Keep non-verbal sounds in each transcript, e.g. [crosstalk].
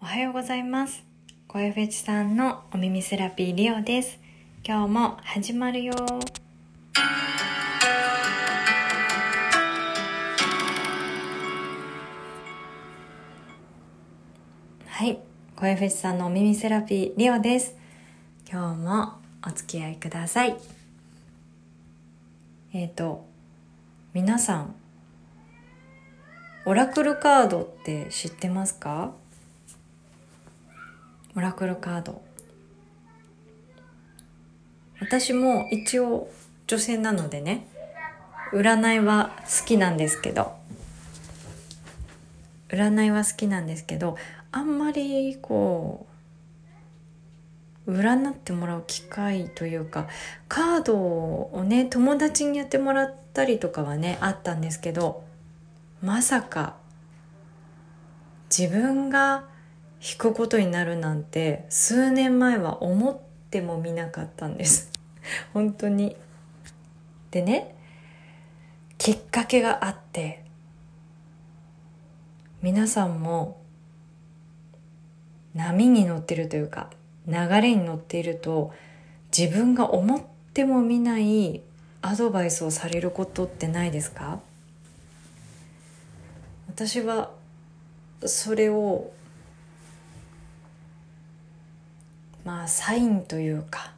おはようございます。声フェチさんのお耳セラピーリオです。今日も始まるよ。はい。声フェチさんのお耳セラピーリオです。今日もお付き合いください。えっ、と、皆さん、オラクルカードって知ってますか？オラクルカード。私も一応女性なのでね占いは好きなんですけど。占いは好きなんですけどあんまりこう占ってもらう機会というかカードをね友達にやってもらったりとかはねあったんですけどまさか自分が引くことになるなんて数年前は思ってもみなかったんです。[laughs] 本当に。でねきっかけがあって皆さんも波に乗ってるというか流れに乗っていると自分が思ってもみないアドバイスをされることってないですか？私はそれをまあサインというか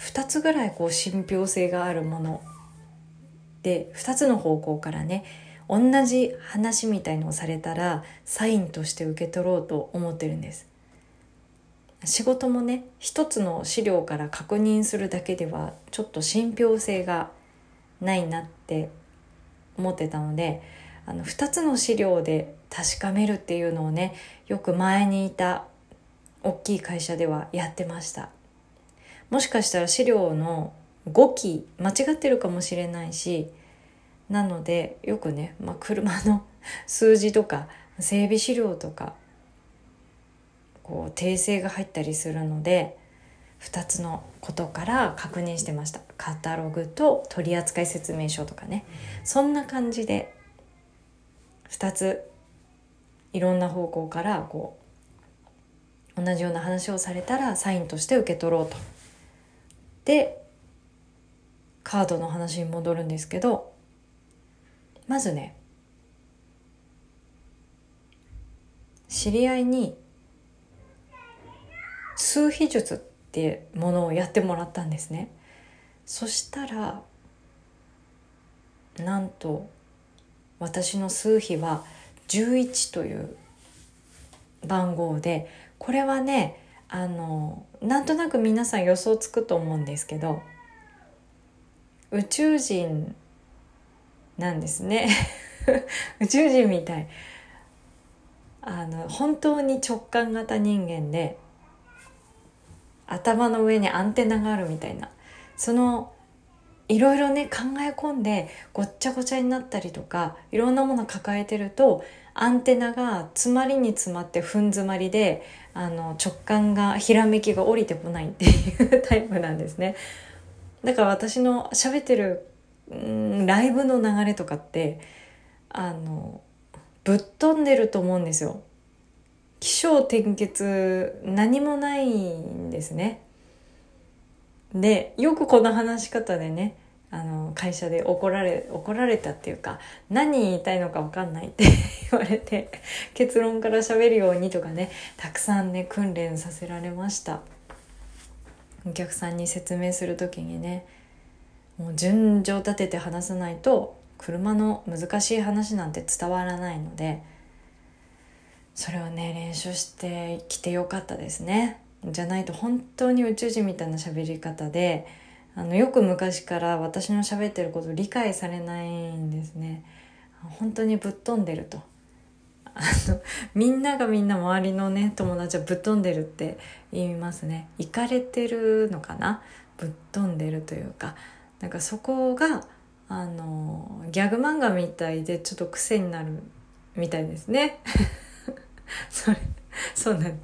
2つぐらいこう信憑性があるもので2つの方向からね同じ話みたいのをされたらサインとして受け取ろうと思ってるんです。仕事もね一つの資料から確認するだけではちょっと信憑性がないなって思ってたのであの2つの資料で確かめるっていうのをねよく前にいた大きい会社ではやってました。もしかしたら資料の5期間違ってるかもしれないしなのでよくね、まあ、車の数字とか整備資料とかこう訂正が入ったりするので2つのことから確認してました。カタログと取扱説明書とかね。そんな感じで2ついろんな方向からこう同じような話をされたらサインとして受け取ろうと。でカードの話に戻るんですけどまずね知り合いに数秘術っていうものをやってもらったんですね。そしたらなんと私の数比は11という番号でこれはねあのなんとなく皆さん予想つくと思うんですけど宇宙人なんですね。[laughs] 宇宙人みたい。あの本当に直感型人間で頭の上にアンテナがあるみたいな。そのいろいろね考え込んでごっちゃごちゃになったりとかいろんなもの抱えてるとアンテナが詰まりに詰まって踏ん詰まりであの直感がひらめきが降りてこないっていう [laughs] タイプなんですね。だから私の喋ってるんライブの流れとかってあのぶっ飛んでると思うんですよ。起承転結何もないんですね。でよくこの話し方でねあの会社で怒られ怒られたっていうか何言いたいのか分かんないって [laughs] 言われて結論から喋るようにとかねたくさんね訓練させられました。お客さんに説明する時にねもう順序立てて話さないと車の難しい話なんて伝わらないのでそれをね練習してきてよかったですね。じゃないと本当に宇宙人みたいな喋り方であのよく昔から私の喋ってること理解されないんですね。本当にぶっ飛んでると。あのみんながみんな周りのね友達はぶっ飛んでるって言いますね。いかれてるのかな？ぶっ飛んでるというか。なんかそこがあのギャグ漫画みたいでちょっと癖になるみたいですね。[laughs] それそうなん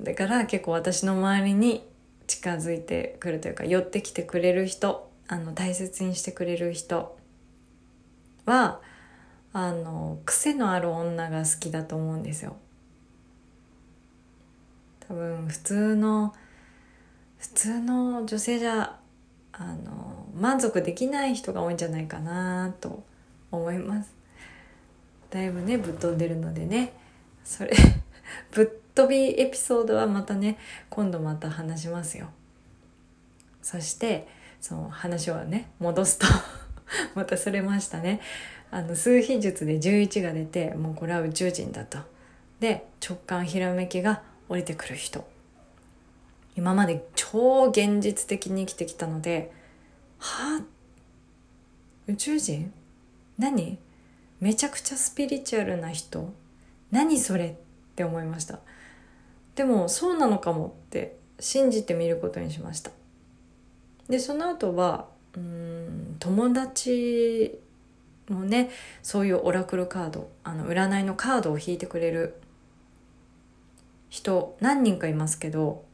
だから結構私の周りに近づいてくるというか寄ってきてくれる人あの大切にしてくれる人はあの癖のある女が好きだと思うんですよ。多分普通の普通の女性じゃあの満足できない人が多いんじゃないかなと思います。だいぶねぶっ飛んでるのでね。それぶっ飛びエピソードはまたね今度また話しますよ。そしてその話をね戻すと。[laughs] またそれましたね。あの数秘術で11が出てもうこれは宇宙人だと。で直感ひらめきが降りてくる人。今まで超現実的に生きてきたのではあ？宇宙人？何？めちゃくちゃスピリチュアルな人？何それ？っって思いました。でもそうなのかもって信じてみることにしました。でその後はうん友達もねそういうオラクルカードあの占いのカードを引いてくれる人何人かいますけど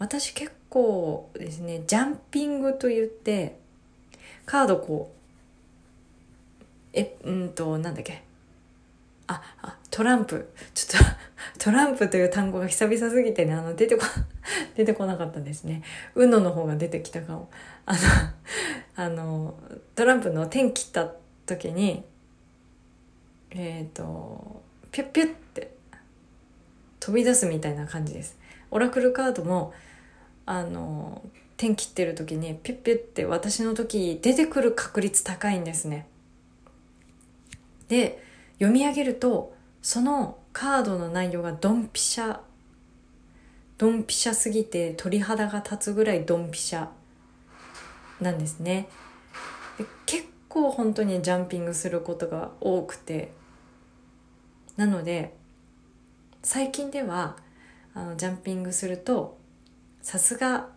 私結構ですねジャンピングと言ってカードこうえうんとなんだっけ？ああトランプ。ちょっと [laughs] トランプという単語が久々すぎてねあの出てこ [laughs] 出てこなかったですね。UNO の方が出てきたかもあのあのトランプの点切った時にえっ、ー、とピュッピュッって飛び出すみたいな感じです。オラクルカードもあの点切ってる時にピュッピュッって私の時出てくる確率高いんですね。で読み上げるとそのカードの内容がドンピシャ。ドンピシャすぎて鳥肌が立つぐらいドンピシャなんですね。で結構本当にジャンピングすることが多くて。なので最近ではあのジャンピングするとさすが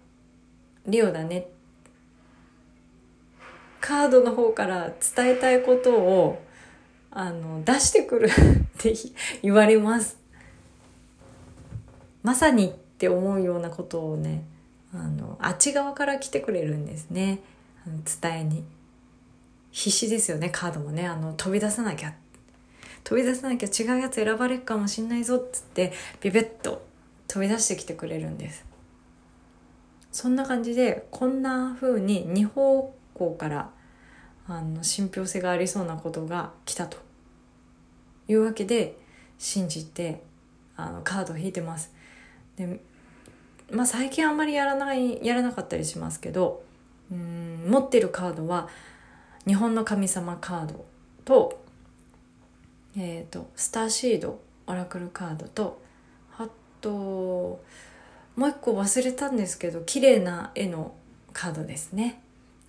リオだね。カードの方から伝えたいことをあの出してくるって言われます。まさにって思うようなことをねあのあっち側から来てくれるんですね。伝えに。必死ですよねカードもね。あの飛び出さなきゃ。飛び出さなきゃ違うやつ選ばれるかもしんないぞっつってビビッと飛び出してきてくれるんです。そんな感じでこんな風に2方向からあの信憑性がありそうなことが来たと。いうわけで信じてあのカードを引いてます。でまあ最近あんまりやらないやらなかったりしますけどうん持ってるカードは日本の神様カードと,、えーと、スターシードオラクルカードとあともう一個忘れたんですけど綺麗な絵のカードですね。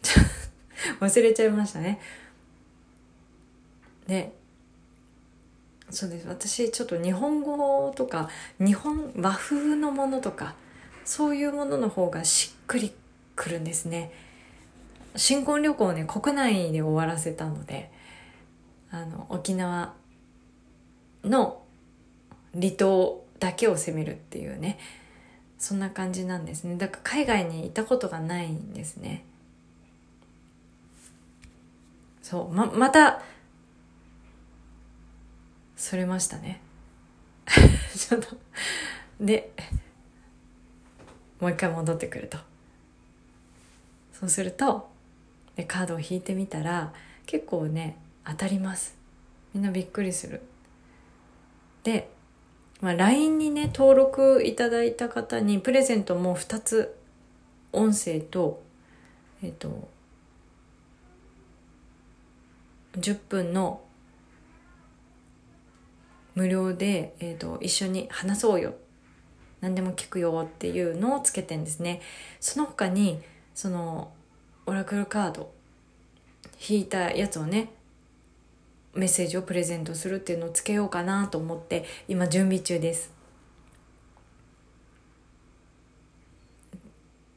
[laughs] 忘れちゃいましたね。でそうです。私ちょっと日本語とか日本和風のものとかそういうものの方がしっくりくるんですね。新婚旅行をね国内で終わらせたのであの沖縄の離島だけを攻めるっていうねそんな感じなんですね。だから海外に行ったことがないんですね。そう。ままたそれましたね。[laughs] ちょっと。でもう一回戻ってくると。そうするとでカードを引いてみたら結構ね当たります。みんなびっくりする。で、まあ、LINE にね登録いただいた方にプレゼントも2つ音声とえっ、と10分の無料で、えーと、一緒に話そうよ。何でも聞くよっていうのをつけてんですね。その他にそのオラクルカード引いたやつをねメッセージをプレゼントするっていうのをつけようかなと思って今準備中です。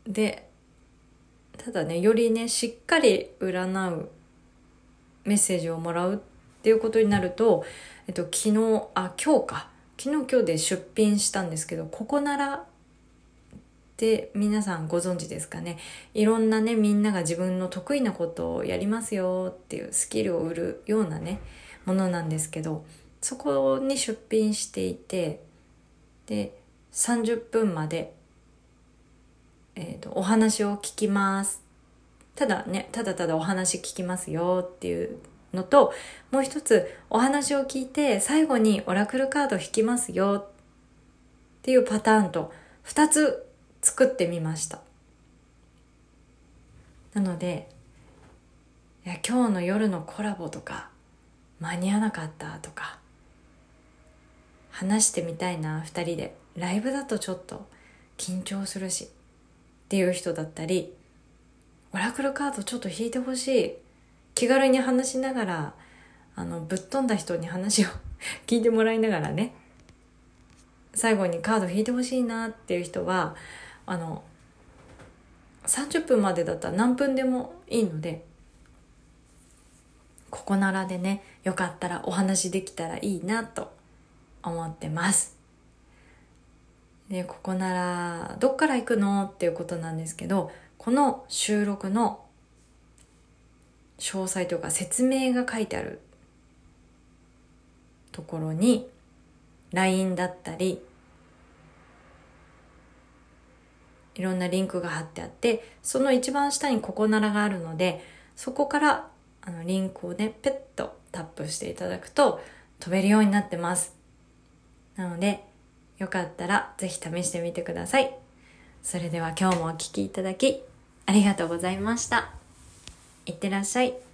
でただねよりねしっかり占うメッセージをもらうってていうことになると、えっと、昨日あ今日か。昨日今日で出品したんですけどここならって皆さんご存知ですかね。いろんなねみんなが自分の得意なことをやりますよっていうスキルを売るようなねものなんですけどそこに出品していてで30分まで、えーと、お話を聞きます。ただねただただお話聞きますよっていうのともう一つお話を聞いて最後にオラクルカード引きますよっていうパターンと2つ作ってみました。なのでいや今日の夜のコラボとか間に合わなかったとか話してみたいな2人で。ライブだとちょっと緊張するしっていう人だったりオラクルカードちょっと引いてほしい気軽に話しながらあのぶっ飛んだ人に話を [laughs] 聞いてもらいながらね最後にカード引いてほしいなっていう人はあの30分までだったら何分でもいいのでここならでねよかったらお話できたらいいなと思ってます。でここならどっから行くのっていうことなんですけどこの収録の詳細というか説明が書いてあるところに LINE だったりいろんなリンクが貼ってあってその一番下にここならがあるのでそこからあのリンクをねペッとタップしていただくと飛べるようになってます。なのでよかったらぜひ試してみてください。それでは今日もお聴きいただきありがとうございました。いってらっしゃい。